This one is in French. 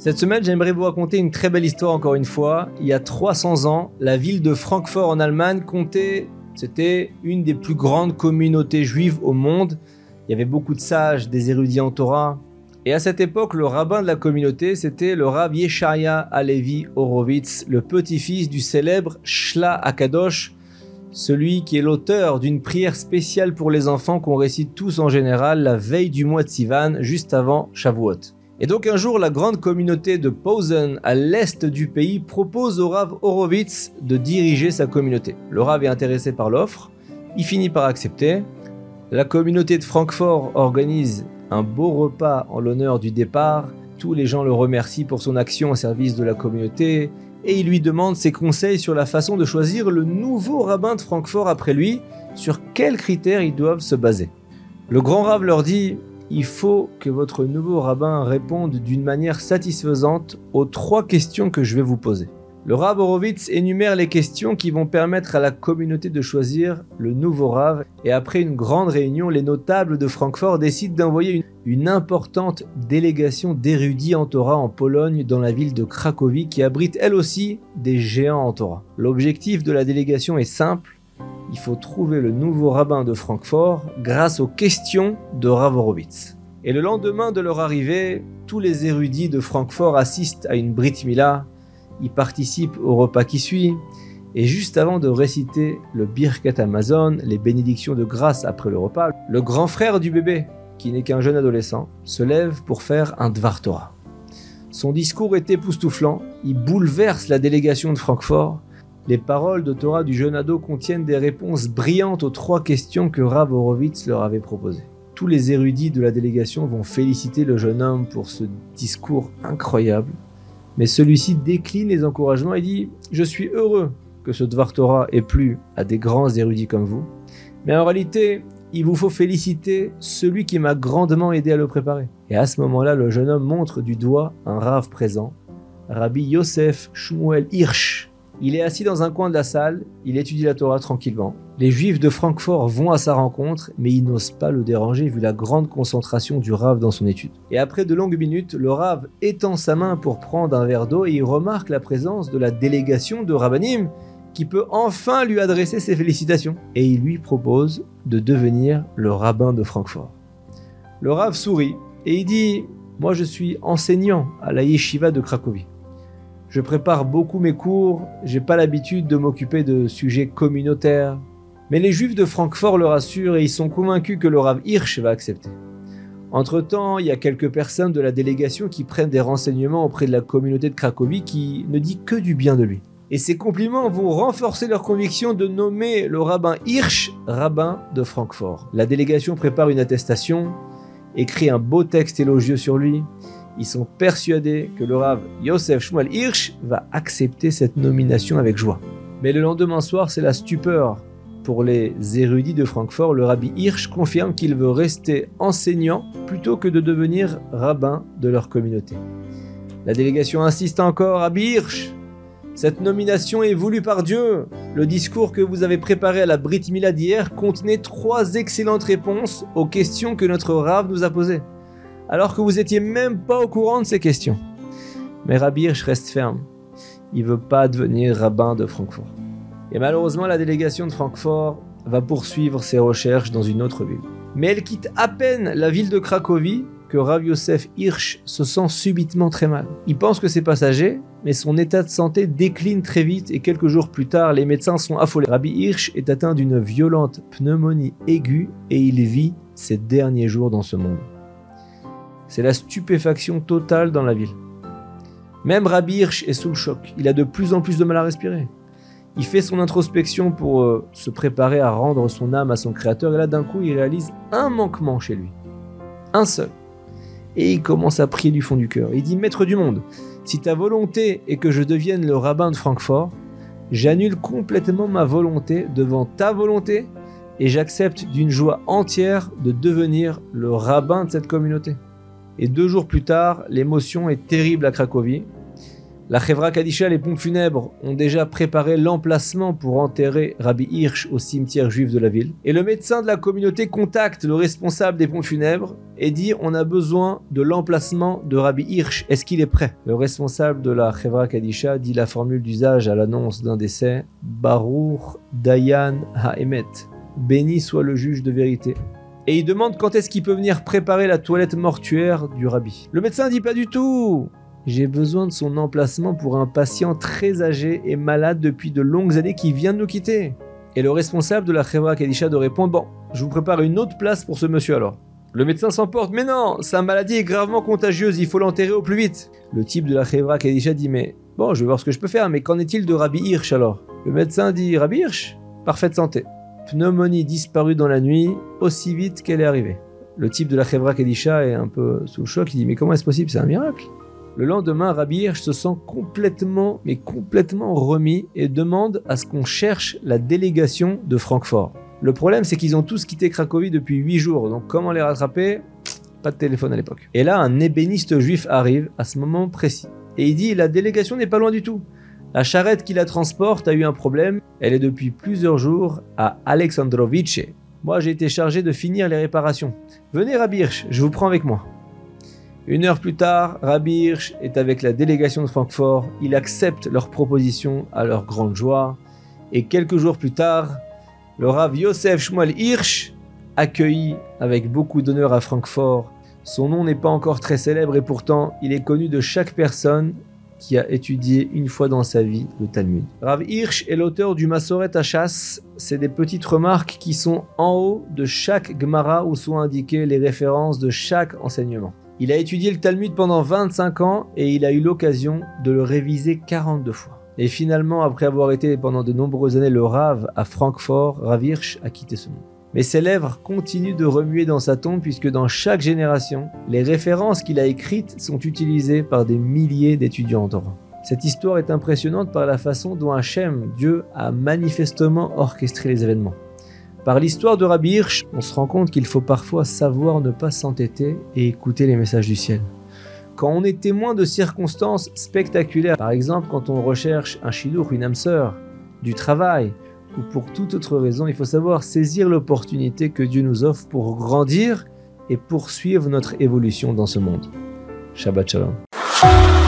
Cette semaine, j'aimerais vous raconter une très belle histoire encore une fois. Il y a 300 ans, la ville de Francfort en Allemagne comptait, c'était une des plus grandes communautés juives au monde. Il y avait beaucoup de sages, des érudits en Torah. Et à cette époque, le rabbin de la communauté, c'était le Rav Yeshaya Alevi Horowitz, le petit-fils du célèbre Shla Akadosh, celui qui est l'auteur d'une prière spéciale pour les enfants qu'on récite tous en général la veille du mois de Sivan, juste avant Shavuot. Et donc un jour, la grande communauté de Posen, à l'est du pays, propose au Rav Horowitz de diriger sa communauté. Le Rav est intéressé par l'offre, il finit par accepter. La communauté de Francfort organise un beau repas en l'honneur du départ. Tous les gens le remercient pour son action au service de la communauté et il lui demande ses conseils sur la façon de choisir le nouveau rabbin de Francfort après lui, sur quels critères ils doivent se baser? Le grand Rav leur dit il faut que votre nouveau rabbin réponde d'une manière satisfaisante aux trois questions que je vais vous poser. Le Rav Horowitz énumère les questions qui vont permettre à la communauté de choisir le nouveau Rav et après une grande réunion, les notables de Francfort décident d'envoyer une, importante délégation d'érudits en Torah en Pologne dans la ville de Cracovie qui abrite elle aussi des géants en Torah. L'objectif de la délégation est simple, il faut trouver le nouveau rabbin de Francfort grâce aux questions de Rav Horowitz. Et le lendemain de leur arrivée, tous les érudits de Francfort assistent à une Brit Mila, ils participent au repas qui suit, et juste avant de réciter le Birkat Amazon, les bénédictions de grâce après le repas, le grand frère du bébé, qui n'est qu'un jeune adolescent, se lève pour faire un Dvar Torah. Son discours est époustouflant, il bouleverse la délégation de Francfort, les paroles de Torah du jeune ado contiennent des réponses brillantes aux trois questions que Rav Horowitz leur avait proposées. Tous les érudits de la délégation vont féliciter le jeune homme pour ce discours incroyable, mais celui-ci décline les encouragements et dit Je suis heureux que ce Dvar Torah ait plu à des grands érudits comme vous, mais en réalité, il vous faut féliciter celui qui m'a grandement aidé à le préparer. Et à ce moment-là, le jeune homme montre du doigt un Rav présent, Rabbi Yosef Shmuel Hirsch, il est assis dans un coin de la salle, il étudie la Torah tranquillement. Les juifs de Francfort vont à sa rencontre, mais ils n'osent pas le déranger vu la grande concentration du Rav dans son étude. Et après de longues minutes, le Rav étend sa main pour prendre un verre d'eau et il remarque la présence de la délégation de Rabbanim qui peut enfin lui adresser ses félicitations. Et il lui propose de devenir le rabbin de Francfort. Le Rav sourit et il dit Moi je suis enseignant à la yeshiva de Cracovie. Je prépare beaucoup mes cours, j'ai pas l'habitude de m'occuper de sujets communautaires. Mais les juifs de Francfort le rassurent et ils sont convaincus que le Rav Hirsch va accepter. Entre-temps, il y a quelques personnes de la délégation qui prennent des renseignements auprès de la communauté de Cracovie qui ne dit que du bien de lui. Et ces compliments vont renforcer leur conviction de nommer le rabbin Hirsch rabbin de Francfort. La délégation prépare une attestation, écrit un beau texte élogieux sur lui, ils sont persuadés que le Rav Yosef Shmuel Hirsch va accepter cette nomination avec joie. Mais le lendemain soir, c'est la stupeur. Pour les érudits de Francfort, le rabbi Hirsch confirme qu'il veut rester enseignant plutôt que de devenir rabbin de leur communauté. La délégation insiste encore, Rabbi Hirsch, cette nomination est voulue par Dieu. Le discours que vous avez préparé à la Brit Mila d'hier contenait trois excellentes réponses aux questions que notre Rav nous a posées alors que vous étiez même pas au courant de ces questions. Mais Rabbi Hirsch reste ferme. Il veut pas devenir rabbin de Francfort. Et malheureusement, la délégation de Francfort va poursuivre ses recherches dans une autre ville. Mais elle quitte à peine la ville de Cracovie que Rav Yosef Hirsch se sent subitement très mal. Il pense que c'est passager, mais son état de santé décline très vite et quelques jours plus tard, les médecins sont affolés. Rabbi Hirsch est atteint d'une violente pneumonie aiguë et il vit ses derniers jours dans ce monde. C'est la stupéfaction totale dans la ville. Même Rabbi est sous le choc. Il a de plus en plus de mal à respirer. Il fait son introspection pour euh, se préparer à rendre son âme à son créateur. Et là, d'un coup, il réalise un manquement chez lui. Un seul. Et il commence à prier du fond du cœur. Il dit Maître du monde, si ta volonté est que je devienne le rabbin de Francfort, j'annule complètement ma volonté devant ta volonté et j'accepte d'une joie entière de devenir le rabbin de cette communauté. Et deux jours plus tard, l'émotion est terrible à Cracovie. La Chevra Kadisha, les pompes funèbres, ont déjà préparé l'emplacement pour enterrer Rabbi Hirsch au cimetière juif de la ville. Et le médecin de la communauté contacte le responsable des pompes funèbres et dit on a besoin de l'emplacement de Rabbi Hirsch. Est-ce qu'il est prêt? Le responsable de la Chevra Kadisha dit la formule d'usage à l'annonce d'un décès Baruch Dayan Haemet. Béni soit le juge de vérité. Et il demande quand est-ce qu'il peut venir préparer la toilette mortuaire du rabbi. Le médecin dit pas du tout j'ai besoin de son emplacement pour un patient très âgé et malade depuis de longues années qui vient de nous quitter. Et le responsable de la Khevra Kadisha de répondre Bon, je vous prépare une autre place pour ce monsieur alors. Le médecin s'emporte Mais non, sa maladie est gravement contagieuse, il faut l'enterrer au plus vite. Le type de la Khevra Kadisha dit Mais bon, je vais voir ce que je peux faire, mais qu'en est-il de Rabbi Hirsch alors? Le médecin dit Rabbi Hirsch? Parfaite santé. Pneumonie disparue dans la nuit, aussi vite qu'elle est arrivée. Le type de la Khevra Kadisha est un peu sous le choc, il dit Mais comment est-ce possible? C'est un miracle le lendemain, Rabbi Hirsch se sent complètement, mais complètement remis et demande à ce qu'on cherche la délégation de Francfort. Le problème, c'est qu'ils ont tous quitté Cracovie depuis 8 jours, donc comment les rattraper? Pas de téléphone à l'époque. Et là, un ébéniste juif arrive à ce moment précis. Et il dit La délégation n'est pas loin du tout. La charrette qui la transporte a eu un problème. Elle est depuis plusieurs jours à Alexandrovice. Moi, j'ai été chargé de finir les réparations. Venez, Rabbi Hirsch, je vous prends avec moi. Une heure plus tard, Rabbi Hirsch est avec la délégation de Francfort. Il accepte leur proposition à leur grande joie. Et quelques jours plus tard, le Rav Yosef Shmuel Hirsch, accueilli avec beaucoup d'honneur à Francfort. Son nom n'est pas encore très célèbre et pourtant il est connu de chaque personne qui a étudié une fois dans sa vie le Talmud. Rav Hirsch est l'auteur du Masoret Hachas. C'est des petites remarques qui sont en haut de chaque Gemara où sont indiquées les références de chaque enseignement. Il a étudié le Talmud pendant 25 ans et il a eu l'occasion de le réviser 42 fois. Et finalement, après avoir été pendant de nombreuses années le Rav à Francfort, Rav Hirsch a quitté ce monde. Mais ses lèvres continuent de remuer dans sa tombe puisque dans chaque génération, les références qu'il a écrites sont utilisées par des milliers d'étudiants en Torah. Cette histoire est impressionnante par la façon dont Hachem, Dieu, a manifestement orchestré les événements. Par l'histoire de Rabbi Hirsch, on se rend compte qu'il faut parfois savoir ne pas s'entêter et écouter les messages du ciel. Quand on est témoin de circonstances spectaculaires, par exemple quand on recherche un chidour, une âme sœur, du travail, ou pour toute autre raison, il faut savoir saisir l'opportunité que Dieu nous offre pour grandir et poursuivre notre évolution dans ce monde. Shabbat Shalom.